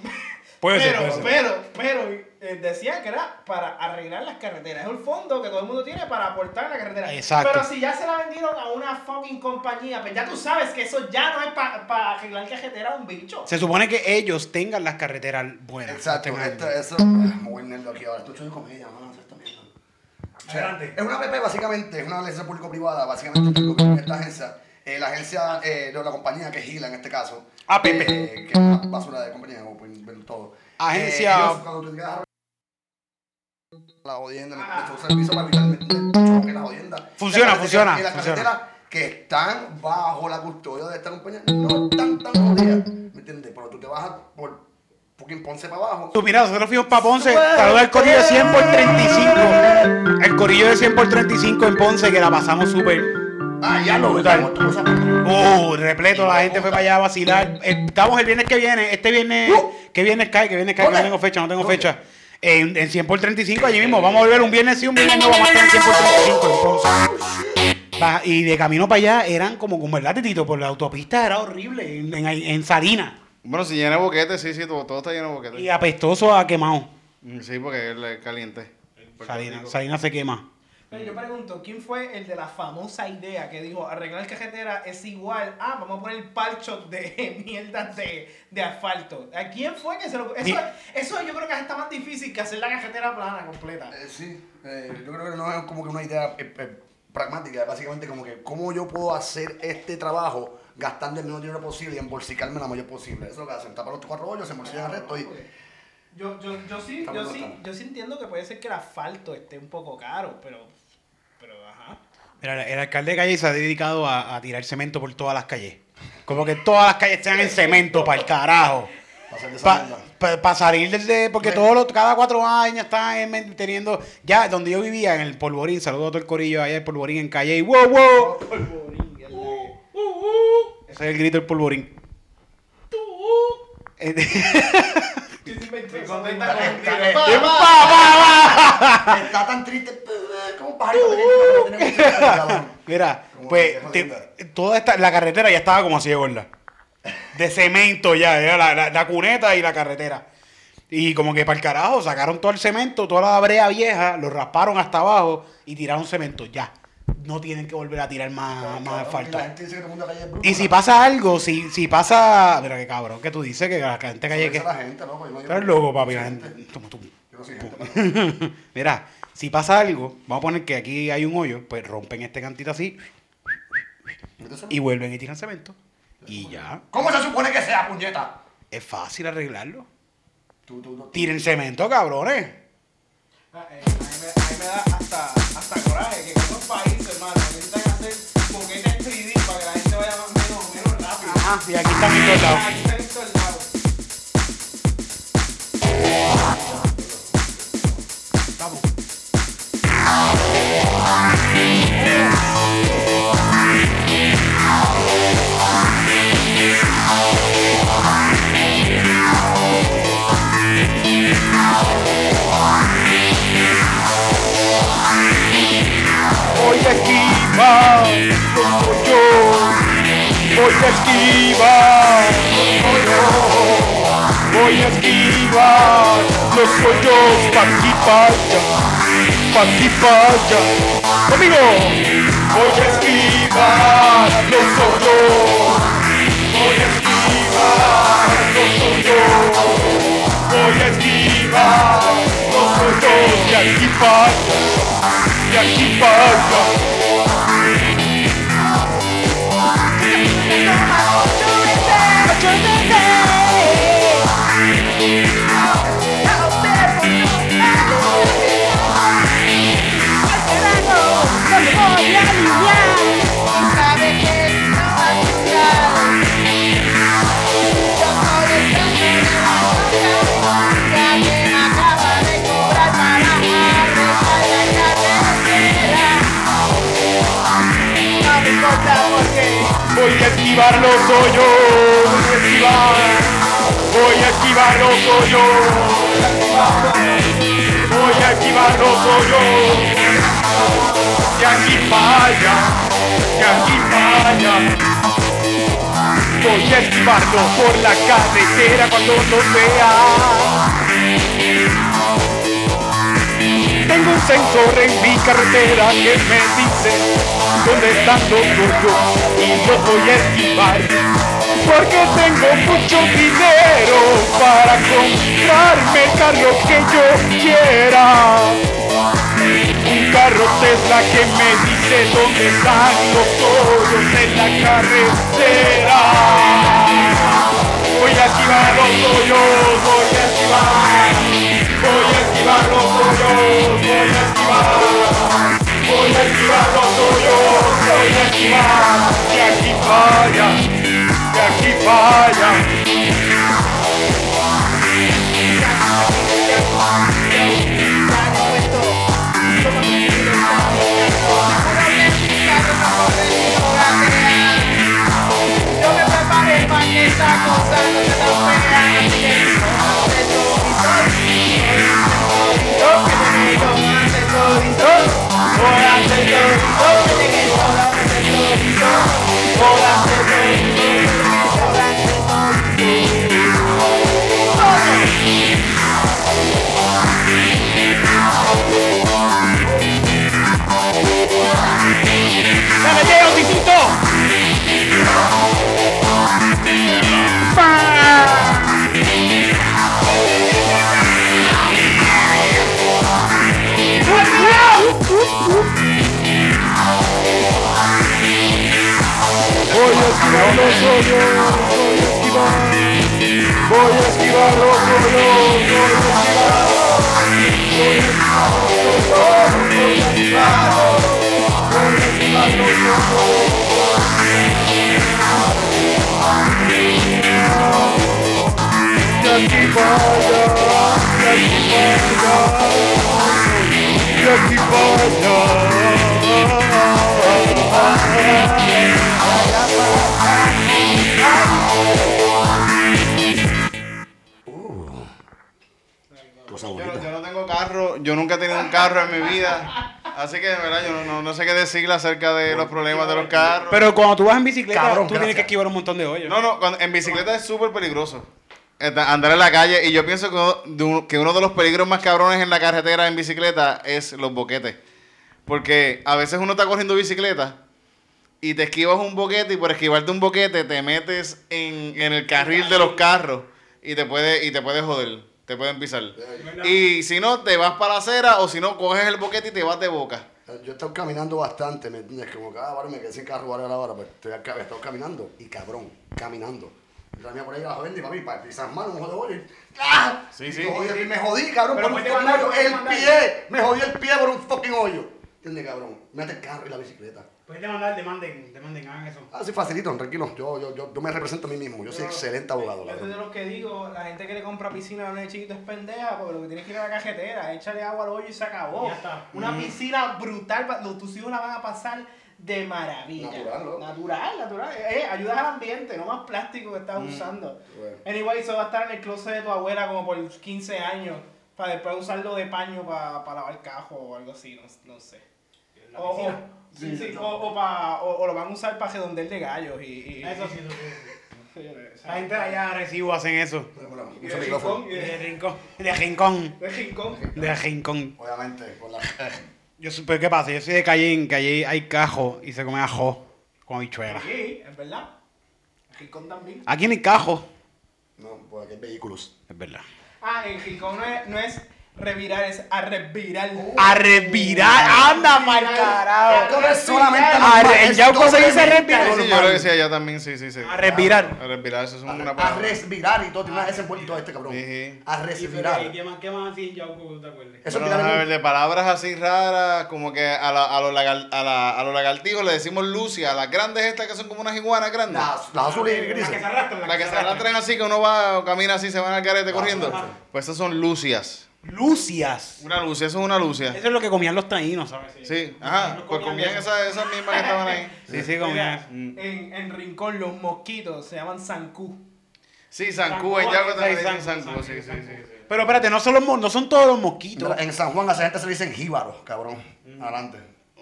Puede ser, pero, puede ser. pero, pero, eh, decía que era para arreglar las carreteras. Es un fondo que todo el mundo tiene para aportar a la carretera. Exacto. Pero si ya se la vendieron a una fucking compañía, pues ya tú sabes que eso ya no es para arreglar carretera a un bicho. Se supone que ellos tengan las carreteras buenas. Exacto, esto, eso. Muy nerd aquí ahora. Estoy echando comedia, mano. Esto mierda. O sea, Adelante. es una PP básicamente, es una alianza público-privada, básicamente esta agencia, eh, la agencia eh, de la compañía que es Gila en este caso. Ah, Pepe. eh, que es una basura de compañía, como pueden ver todo. Agencia- Eh, ellos, cuando tú llegas a la jodienda, le- servicio para evitar el choque, la jodienda. Funciona, funciona, Y las carreteras que están bajo la custodia de esta compañía no están tan jodidas, ¿me entiendes? Pero tú te a por fucking Ponce para abajo. Tú, mira, nosotros fuimos para Ponce. Saluda al corillo de 100 por 35. El corillo de 100 por 35 en Ponce, que la pasamos súper. Ah, ya lo Brutal. Uh, repleto, la gente fue para allá a vacilar. Estamos el viernes que viene. Este viernes. ¿Qué viernes cae? ¿Qué viernes cae? Que No tengo fecha, no tengo fecha. En, en 100 por 35, allí mismo. Vamos a volver un viernes sí, un viernes no. Vamos a estar en 100 por 35 en Ponce. Va, Y de camino para allá eran como, como verdad, Titito, por la autopista era horrible. En, en, en Salinas. Bueno, si llena de boquete, sí, sí, todo, todo está lleno de boquete. Y apestoso a quemado. Sí, porque es caliente. Salinas, Salinas se quema. Pero yo pregunto, ¿quién fue el de la famosa idea que dijo arreglar carretera es igual a vamos a poner palchos de mierdas de, de asfalto? ¿A quién fue que se lo eso, eso yo creo que está más difícil que hacer la carretera plana completa. Eh, sí, eh, yo creo que no es como que una idea eh, pragmática, básicamente como que cómo yo puedo hacer este trabajo gastando el menor dinero posible y embolsicarme la mayor posible. Eso es lo que hacen, tapan los cuatro hoyos, se embolsillan el resto y... Yo, yo, yo sí, yo sí, está. yo sí entiendo que puede ser que el asfalto esté un poco caro, pero. Mira, el alcalde de calle se ha dedicado a, a tirar cemento por todas las calles. Como que todas las calles sean en cemento, para el carajo. Para salir desde. Porque todos los, cada cuatro años están en- teniendo. Ya, donde yo vivía, en el Polvorín, saludo a todo el corillo allá el Polvorín en calle. Y wow, wow. Ese es el grito del Polvorín. Eh, Está tan triste eh, como pajarito pequeño. Mira, pues toda esta, la carretera ya estaba como así de gorda. De cemento ya, era la, la- la cuneta y la carretera. Y como que para el carajo, sacaron todo el cemento, toda la brea vieja, lo rasparon hasta abajo y tiraron cemento. Ya. No tienen que volver a tirar más, más Cabrón, asfalto. y La gente dice que todo el mundo calle es bruto. Y si pasa algo, si, si pasa. Mira qué cabrón, que tú dices que la gente calle que. Eso dice la gente, loco, yo no- yo Estás no- loco, papi. La gente. Toma, toma. Yo no soy gente, Mira, si pasa algo, vamos a poner que aquí hay un hoyo, pues rompen este cantito así y vuelven y tiran cemento. Y ya. ¿Cómo se supone que sea, puñeta? Es fácil arreglarlo. Tú, tú, tú. Tiren cemento, cabrones. Ah, eh, a, mí me, a mí me da hasta, hasta coraje que en otros países, hermano, necesitan hacer boquetes 3D para que la gente vaya más menos, menos rápido. Ajá, y aquí están en todos lados. Aquí están en todos lados. Vamos. Esquivar hoyos. Voy a esquivar los hoyos. Voy a esquivar los hoyos. Pa' aquí, pa' allá. Pa' aquí, pa' allá. Conmigo. Voy a esquivar los hoyos. Voy a esquivar los hoyos. Voy a esquivar los hoyos. De aquí pa' allá. De aquí pa' allá. ちょと Voy a esquivar los hoyos, voy a esquivar, voy a esquivar los hoyos, voy a esquivar los hoyos, de aquí para allá, aquí para allá. Voy a esquivarlo por la carretera cuando los vea. Tengo un sensor en mi carretera que me dice los hoyos y los voy a esquivar. Porque tengo mucho dinero para comprarme el carro que yo quiera. Un carro Tesla que me dice dónde están los hoyos en la carretera. Voy a esquivar los hoyos, voy a esquivar. Voy a esquivar los hoyos, voy a esquivar. Voy a esquivar los hoyos, a esquivar. De aquí falla, de aquí falla. Yo me preparé para esta cosa no se tan Voy a esquivar los hoyos, voy a esquivar. Voy a esquivar los hoyos, voy a esquivar. Voy a esquivar los hoyos, voy a esquivar. Voy a esquivar los hoyos. De aquí vaya, de aquí vaya, de aquí vaya. Carro, yo nunca he tenido un carro en mi vida. Así que de verdad yo no, no- sé qué decirle acerca de los problemas de los carros. Pero cuando tú vas en bicicleta, Cabrón, tú tienes gracias. que esquivar un montón de hoyos. No, no, cuando- en bicicleta es súper peligroso. Esta- Andar en la calle y yo pienso que uno, de un- que uno de los peligros más cabrones en la carretera en bicicleta es los boquetes. Porque a veces uno está corriendo bicicleta y te esquivas un boquete y por esquivarte un boquete te metes en, en el carril de los carros y te puede, y te puede joder, te pueden pisar. Y si no, te vas para la acera o si no, coges el boquete y te vas de boca. Yo he estado caminando bastante, ¿me entiendes? Como que, ah, vale, me quedé sin carro, vale, ahora, pues estoy acá, he estado caminando y cabrón, caminando. Yo también por ahí la joven y papi, para pisar mal, un y ¡ah! Sí, Y sí. me jodí, cabrón, Pero por un fucking hoyo. El pie, me jodí el pie por un fucking hoyo. ¿Entiendes, cabrón? Mete el carro y la bicicleta. Puedes demandar, demanden, demanden, hagan eso. Ah, sí, facilito, tranquilo. Yo, yo, yo, yo me represento a mí mismo. Yo soy excelente abogado, Yo soy de los que digo, la gente que le compra piscina a los chiquitos es pendeja, porque lo que tienes que ir a la cajetera, échale agua al hoyo y se acabó. Ya está. Una piscina brutal, los- tus hijos la van a pasar de maravilla. Natural, ¿no? Natural, natural. Eh, ayudas al ambiente, no más plástico que estás usando. Bueno. Anyway, eso va a estar en el closet de tu abuela como por 15 años, para después usarlo de paño para lavar cajo o algo así, no, no sé. La O. sí, sí, o, o, pa- o- o lo van a usar para redondear de gallos y... y- Eso sí, eso sí. sí. La gente de allá de recibo hacen eso. Y de rincón, y De de- rincón. De rincón. de rincón. De rincón. Obviamente, con la. Yo pero ¿qué pasa? Yo soy de Cayín, que allí hay cajo y se come ajo con habichuela. Sí, es verdad. En Rincón también. Aquí no hay cajo. No, pues aquí hay vehículos. Es verdad. Ah, en Rincón no es, no es revirar, es a revirar. A revirar. Anda mal carajo. Esto no es solamente A re- Yauco se dice. Sí, sí, yo lo decía allá también, sí, sí, sí. A respirar. A respirar, eso es una A palabra. respirar y todo, tiene S envuelto este cabrón. Sí, sí. A respirar. ¿Qué más, qué más así en Yauco te acuerdas? Eso Bueno, es a ver, virar de palabras así raras, como que a, la- a los, lagar- a, la- a los lagartijos le decimos lucia, a las grandes estas que son como unas iguanas grandes. las, las azules y La que se grises. arrastran. Las que se arrastran así, que uno va o camina así, se van al carete corriendo. Pues esas son lucias. Lucias. Una lucia, eso es una lucia. Eso es lo que comían los taínos, ¿sabes? Sí, ajá. Pues comían esas, esas mismas que estaban ahí. Sí, sí, comían. Mm. En, en Rincón los mosquitos se llaman zancú. Sí, Zancú, en Yaco también le dicen Zancú, sí. Pero espérate, no son, los, mo- no son todos los mosquitos. Mira, En San Juan a esa gente se le dicen jíbaros, cabrón. Adelante.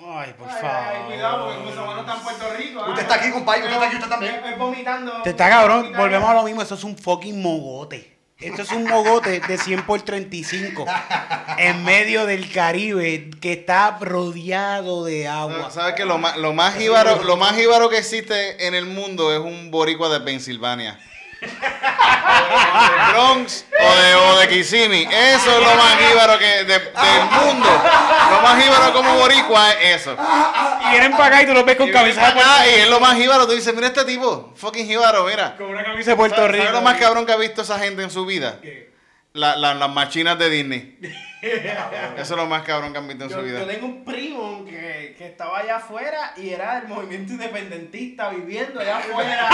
Ay, por Ay, ay, cuidado, favor. porque como no está en Puerto Rico. Usted ah. está aquí, compadre, usted está aquí, usted también. Es, vomitando. Te está cabrón, volvemos a lo mismo, eso es un fucking mogote. Esto es un mogote de 100 por 35 en medio del Caribe que está rodeado de agua. ¿Sabes qué? Lo más, lo, más jíbaro, lo más jíbaro que existe en el mundo es un boricua de Pensilvania. De Bronx o de, o de Kissimmee. Eso es lo más jíbaro que de- del mundo. Lo más jíbaro como boricua es eso. Y vienen para acá y tú los ves con Y camisa de Puerto acá y es lo más jíbaro. Tú dices, mira este tipo, fucking jíbaro, mira. Con una camisa de Puerto ¿Sabes Rico. ¿sabes lo más cabrón que ha visto esa gente en su vida? La- la- las machinas de Disney. Eso es lo más cabrón que han visto en su vida. yo tengo un primo que, que estaba allá afuera y era del movimiento independentista viviendo allá afuera.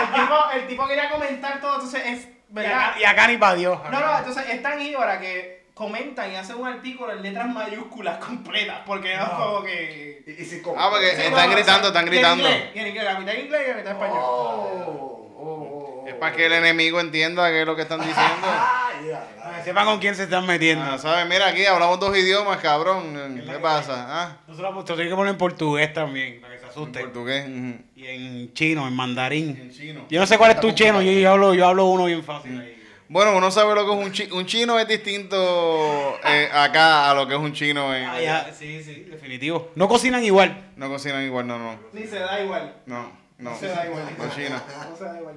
el, tipo, el tipo quería comentar todo, entonces es. Y ¿verdad? acá, y acá ni para Dios. No, no, entonces es tan íbara que comentan y hacen un artículo en letras mayúsculas completas, porque no es como que. Y, y si como- Ah, porque Sí, están no, gritando, o sea, están gritando. Y en inglés, la mitad en inglés y la mitad en español. Oh, oh, oh. Es para que el enemigo entienda qué es lo que están diciendo. Sepan con quién se están metiendo. Ah, ¿Sabes? Mira, aquí hablamos dos idiomas, cabrón. ¿Qué pasa? Ah, Nosotros tenemos que poner en portugués también, para que se en asusten. portugués. ujú. Y en chino, en mandarín. En chino. Yo no sé cuál es tu chino, yo, yo hablo, yo hablo uno bien fácil. ahí. Bueno, uno sabe lo que es un chino. Un chino es distinto eh, acá a lo que es un chino en. Ah, ya, sí, sí, definitivo. No cocinan igual. No cocinan igual, no, no. Ni se da igual. No, no. Se da igual. No chino. No se da igual.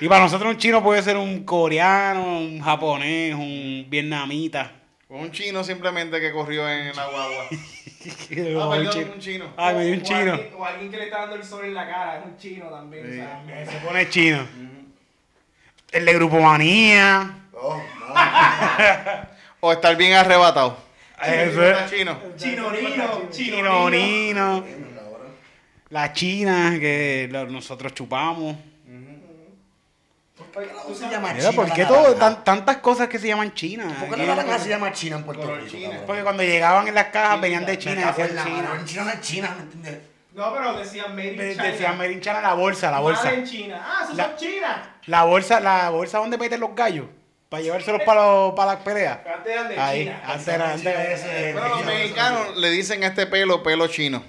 Y para nosotros un chino puede ser un coreano, un japonés, un vietnamita. Un chino simplemente que corrió en la guagua. Ah, perdón, chino. un chino. Ay, me dio un O chino. alguien- O alguien que le está dando el sol en la cara, es un chino también. Sí. o sea, Se pone chino. El de Grupo Manía. Oh, no. O estar bien arrebatado. Eso es. chino. Chinonino, Chino, chinonino. Nino. La china que nosotros chupamos. ¿Cómo se llama Mira, China ¿por qué todo, tan- tantas cosas que se llaman China? ¿Por qué la naranja se llama China en Puerto Rico? cabrón? Porque cuando llegaban en las cajas venían de China decían la China. En China no es China, ¿me entiendes? No, pero decían Made in De- China. Decían Made in China la bolsa, la bolsa. Made in China. Ah, eso La- son China. La bolsa, la bolsa donde meten los gallos. Para llevárselos para, los- para las peleas. Antes eran de Ahí, China. antes era, antes era ese. Bueno, los mexicanos le dicen a este pelo pelo chino.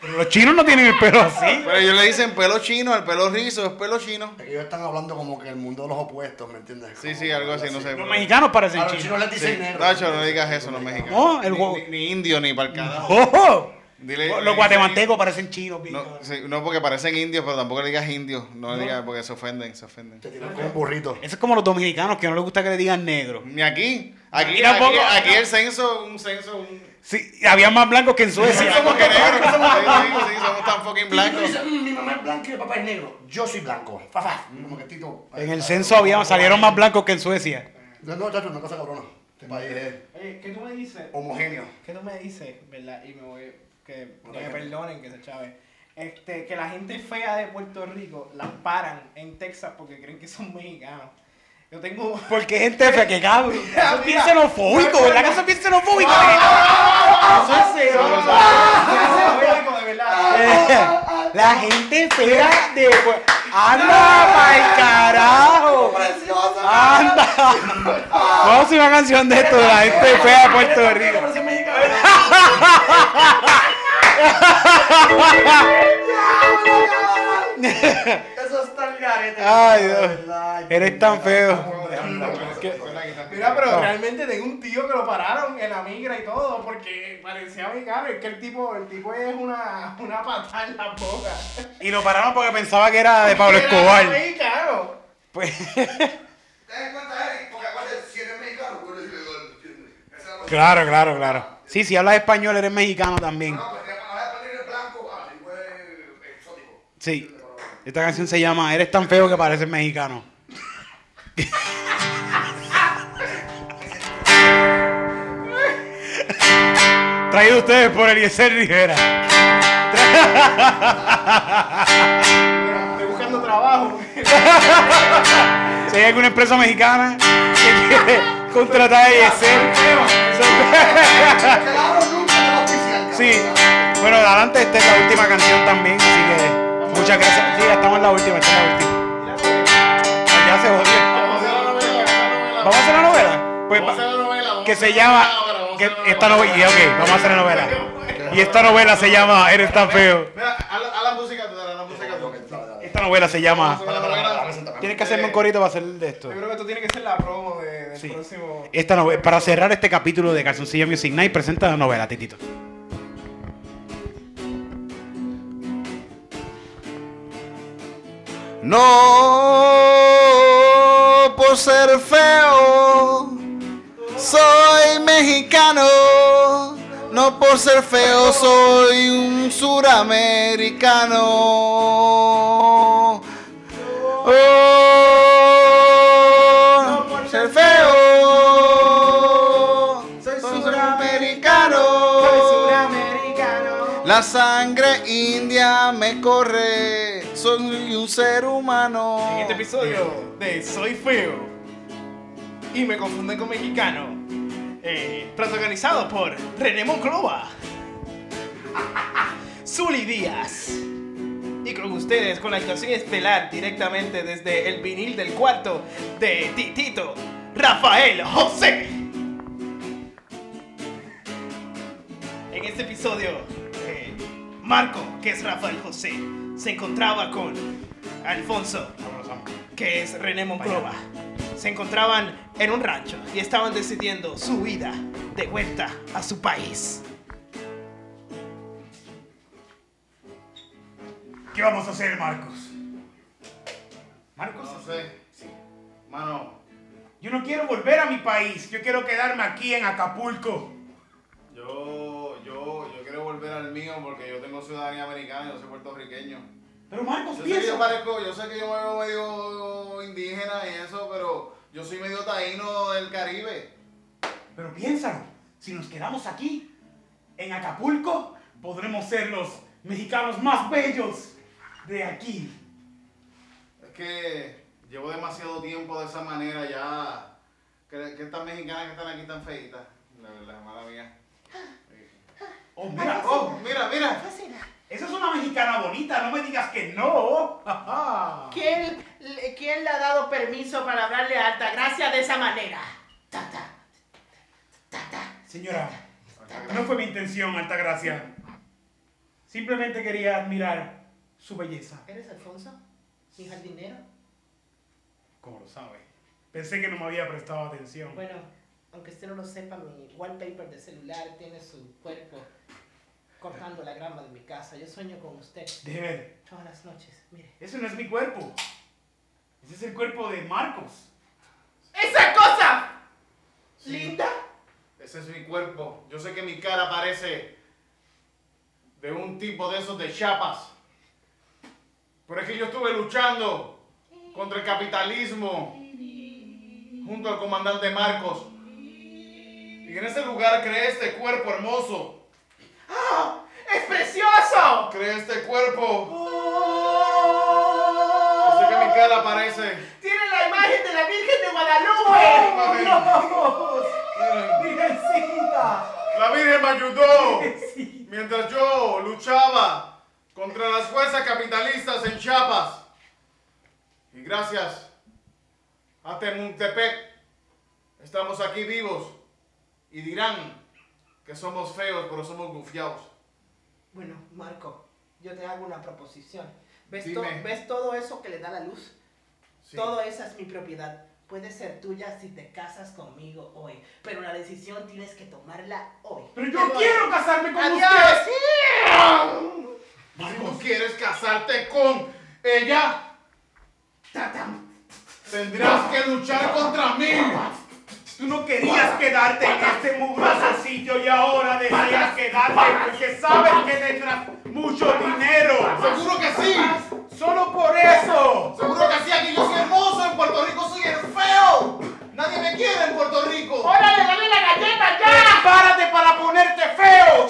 Pero los chinos no tienen el pelo así. Pero ellos le dicen pelo chino, el pelo rizo es pelo chino. Ellos están hablando como que el mundo de los opuestos, ¿me entiendes? Sí, Como sí, algo así, no sé. Los mexicanos parecen A los chinos. chinos les dicen Sí. negro. Nacho, no digas eso, los mexicanos. No, el ni, huevo- ni, ni indio ni para el carajo. ¡Ojo! Dile- Los guatemaltecos parecen chinos. No, sí, no, porque parecen indios, pero tampoco le digas indios. No le digas porque se ofenden, se ofenden. Te tiran con un burrito. Eso es como los dominicanos que no les gusta que le digan negro. Ni aquí. Aquí, aquí, aquí el censo, un censo, un... Sí, había más blancos que en Suecia. Somos que negros. Sí, sí, sí, somos tan fucking blancos. "Mm, mi mamá es blanca y mi papá es negro. Yo soy blanco. Como que Tito. En el censo había, salieron más blancos que en Suecia. No, no, chacho, una cosa cabrona. Este país es Oye, ¿qué tú me dices? homogéneo. ¿Qué tú me dices, verdad? Y me voy, que, que me perdonen que se chave. Este, que la gente fea de Puerto Rico las paran en Texas porque creen que son mexicanos. Yo tengo... Porque gente fea que cabrón. Eso es bien xenofóbico, ¿verdad? Que eso es bien xenofóbico. Eso es xenófobo. Eso es xenofóbico, de verdad. La gente fea de. ¡Anda pa'l carajo! ¡Anda! Vamos a hacer una canción de esto de la gente fea de Puerto Rico. Eso está el garete. Ay, Dios. Eres tan feo. Mira, pero realmente tengo un tío que lo pararon en la migra y todo porque parecía mexicano. Es que el tipo, el tipo es una, una patada en la boca. Y lo pararon porque pensaba que era de Pablo Era Escobar. mexicano. Pues, eres mexicano, tú eres ilegal, ¿entiendes? Esa es la claro, claro, claro. Sí, si hablas español, eres mexicano también. No, pues ah, tipo es exótico. Sí. Esta canción se llama Eres tan feo que pareces mexicano. Traído ustedes por Eliezer Rivera. Estoy buscando trabajo. Si hay alguna empresa mexicana que quiere contratar a Eliezer. Sí. Bueno, adelante, esta es la última canción también, así que muchas gracias. Sí, ya estamos en la última, esta es la última. Ya se jodió. ¿Vamos a hacer la novela? Pues va- que se llama que esta novela, y, ok, vamos a hacer la novela. Y esta novela se llama Eres tan feo. Mira, haz la- la música tú, dale la música. Esta novela se llama Tienes que hacerme un corito para hacer de esto. Yo creo que esto tiene que ser la promo de, del Sí. próximo. Esta novela, para cerrar este capítulo de Calzoncillo Music Night, presenta la novela, Titito. No por ser feo, soy mexicano. No por ser feo, soy un suramericano. Oh, La sangre india me corre, soy un ser humano. En este episodio de Soy Feo y me confunden con mexicano, eh, protagonizado por René Monclova, Zully Díaz y con ustedes con la actuación estelar directamente desde el vinil del cuarto de Titito, Rafael José. En este episodio, Marco, que es Rafael José, se encontraba con Alfonso, que es René Monclova. Se encontraban en un rancho y estaban decidiendo su vida de vuelta a su país. ¿Qué vamos a hacer, Marcos? Marcos, No sé. Mano, yo no quiero volver a mi país. Yo quiero quedarme aquí en Acapulco. Volver al mío porque yo tengo ciudadanía americana y yo soy puertorriqueño. Pero Marcos, Yo sé, que yo, piensa. parezco, yo sé que yo me veo medio indígena y eso, pero yo soy medio taíno del Caribe. Pero piénsalo. Si nos quedamos aquí, en Acapulco, podremos ser los mexicanos más bellos de aquí. Es que llevo demasiado tiempo de esa manera ya. Que, que estas mexicanas que están aquí tan feitas. La verdad, mala mía. Oh, mira, oh, Mira, mira. esa es una mexicana bonita. No me digas que no. ¿Quién, ¿Quién le ha dado permiso para hablarle a Altagracia de esa manera? Señora, no fue mi intención, Altagracia. Simplemente quería admirar su belleza. ¿Eres Alfonso? ¿Mi jardinero? Como lo sabe. Pensé que no me había prestado atención. Bueno, aunque usted no lo sepa, mi wallpaper de celular tiene su cuerpo cortando la grama de mi casa. Yo sueño con usted ver. todas las noches. Mire. Ese no es mi cuerpo. Ese es el cuerpo de Marcos. ¡Esa cosa! ¿Linda? Ese es mi cuerpo. Yo sé que mi cara parece de un tipo de esos de chapas. Pero es que yo estuve luchando contra el capitalismo junto al comandante Marcos. Y en ese lugar creé este cuerpo hermoso. ¡Ah! ¡Es precioso! Creé este cuerpo. Yo sé que mi cara parece. ¡Tiene la imagen de la Virgen de Guadalupe! ¡Dios! Miren, ¡Virgencita! La Virgen me ayudó. Sí. Mientras yo luchaba contra las fuerzas capitalistas en Chiapas. Y gracias a Temuntepec estamos aquí vivos. Y dirán que somos feos, pero somos gufiados. Bueno, Marco, yo te hago una proposición. ¿Ves, to- ¿Ves todo eso que le da la luz? Sí. Todo esa es mi propiedad. Puede ser tuya si te casas conmigo hoy, pero la decisión tienes que tomarla hoy. Pero yo quiero casarme con ¡Adiós! usted. Si tú quieres casarte con ella, tendrás que luchar contra mí. Tú no querías quedarte en este mugroso sitio y ahora deseas quedarte porque sabes que tendrás mucho dinero. Seguro que sí. Solo por eso. Seguro que sí. Aquí yo soy hermoso. En Puerto Rico soy el feo. Nadie me quiere en Puerto Rico. ¡Órale, dale la galleta ya! Prepárate para ponerte feo.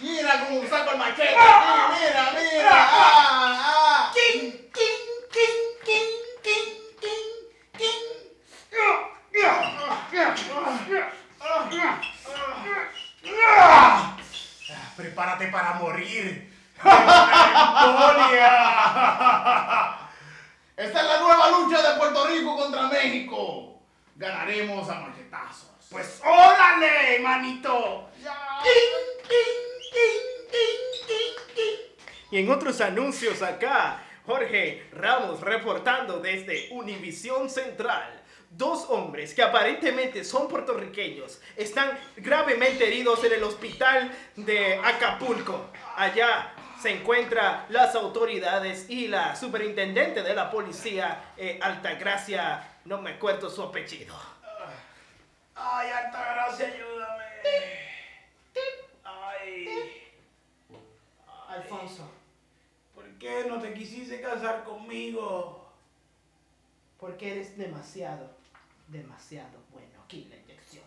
Mira cómo saco el machete. aquí, Mira, mira. Ah, ah. King, king, king, king, king, king, king. Ah, Prepárate para morir. de una embolia. Esta es la nueva lucha de Puerto Rico contra México. Ganaremos a machetazos. Pues órale, manito. Anuncios acá, Jorge Ramos reportando desde Univisión Central. Dos hombres que aparentemente son puertorriqueños están gravemente heridos en el hospital de Acapulco. Allá se encuentran las autoridades y la superintendente de la policía, eh, Altagracia, no me acuerdo su apellido. Ay, Altagracia, ayúdame. Ay, Alfonso, ¿por qué no te quisiste casar conmigo? porque eres demasiado, demasiado bueno. Aquí la inyección.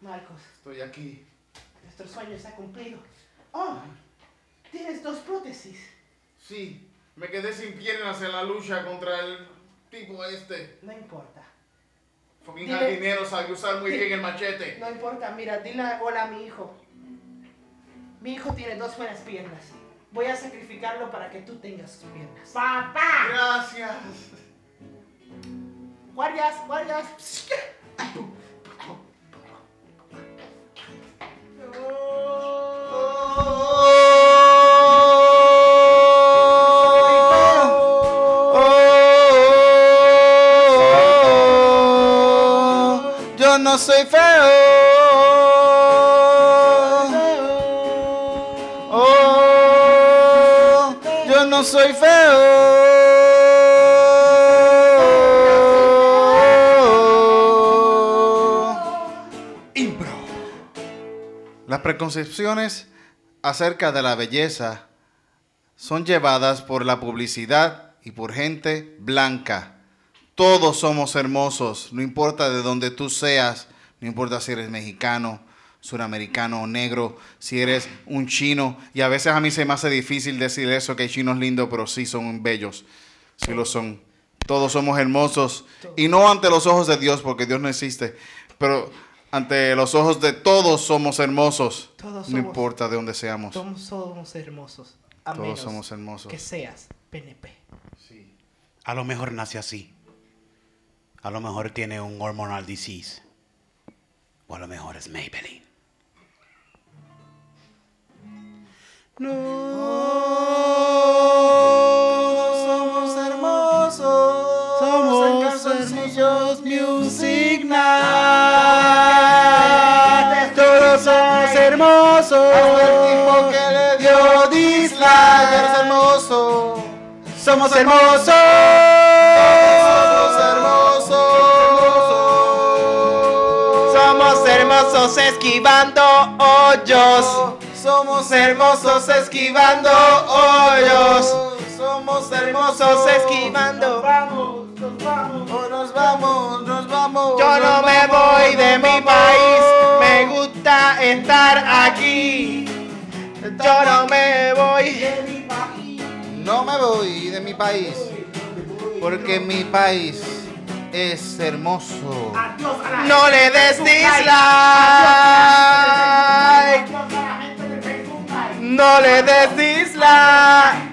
Marcos, Estoy aquí. nuestro sueño se ha cumplido. Oh, tienes dos prótesis. Sí, me quedé sin piernas en la lucha contra el tipo este. No importa. Fucking Dile- jardinero sabe usar muy bien el machete. No importa, mira, dile hola a mi hijo. Mi hijo tiene dos buenas piernas. Voy a sacrificarlo para que tú tengas tus piernas. ¡Papá! Gracias. Guardias, guardias. No soy feo. Oh, yo no soy feo. Impro. Las preconcepciones acerca de la belleza son llevadas por la publicidad y por gente blanca. Todos somos hermosos, no importa de dónde tú seas, no importa si eres mexicano, suramericano o negro, si eres un chino. Y a veces a mí se me hace difícil decir eso, que hay chinos lindos, pero sí son bellos, sí lo son. Todos somos hermosos y no ante los ojos de Dios, porque Dios no existe, pero ante los ojos de todos somos hermosos. Todos no somos- importa de dónde seamos. Todos somos hermosos. A Todos menos somos hermosos. que seas PNP. A lo mejor nace así. A lo mejor tiene un hormonal disease. O a lo mejor es Maybelline. somos hermosos. Somos calzoncillos Music Night. Todos somos hermosos. Hasta el tipo que le dio dislike. Eres hermoso. Somos hermosos. Hermosos esquivando hoyos. Somos hermosos esquivando hoyos. Somos Hermosos esquivando. Oh, nos vamos, nos vamos. Yo no nos me vamos, voy de mi vamos. país. Me gusta estar aquí. Yo no me voy. No me voy de mi país. Porque mi país es hermoso. No le des dislike. No le des dislike.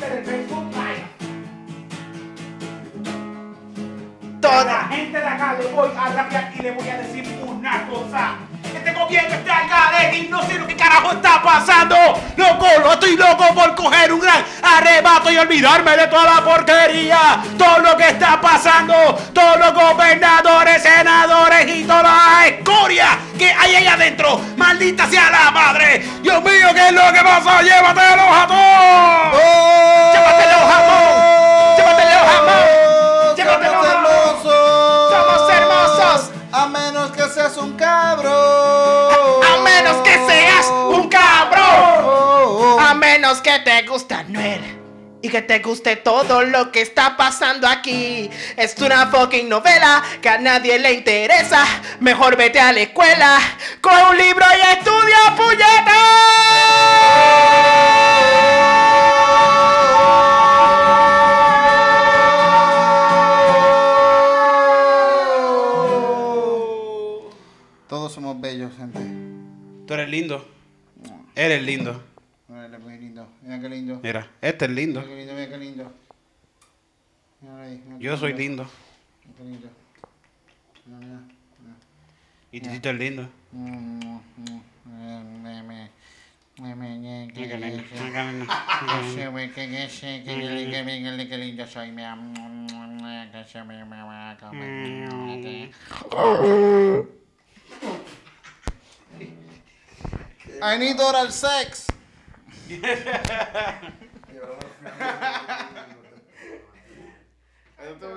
Toda la gente de acá le voy a rapear y le voy a decir una cosa. Este gobierno está al garete y no sé lo que carajo está pasando. Loco, lo estoy loco por coger un gran arrebato y olvidarme de toda la porquería. Todo lo que está pasando, todos los gobernadores, senadores y toda la escoria que hay ahí adentro. Maldita sea la madre. Dios mío, ¿qué es lo que pasa? Llévatelos a todos. Llévatelos a todos. Llévatelos a todos. Un cabro. A menos que seas un cabrón. A menos que te guste Anuel. Y que te guste todo lo que está pasando aquí. Es una fucking novela que a nadie le interesa. Mejor vete a la escuela. Coge un libro y estudia puñeta. Eres lindo. Eres lindo. Muy lindo. Mira qué lindo. Mira, este es lindo. Mira qué lindo, mira qué lindo. Mira ahí, mira qué Yo soy lindo. Mira qué lindo. Mira. Y Titito es lindo. Mm, mm, mm, Qué lindo. Sí, I need oral sex. Eso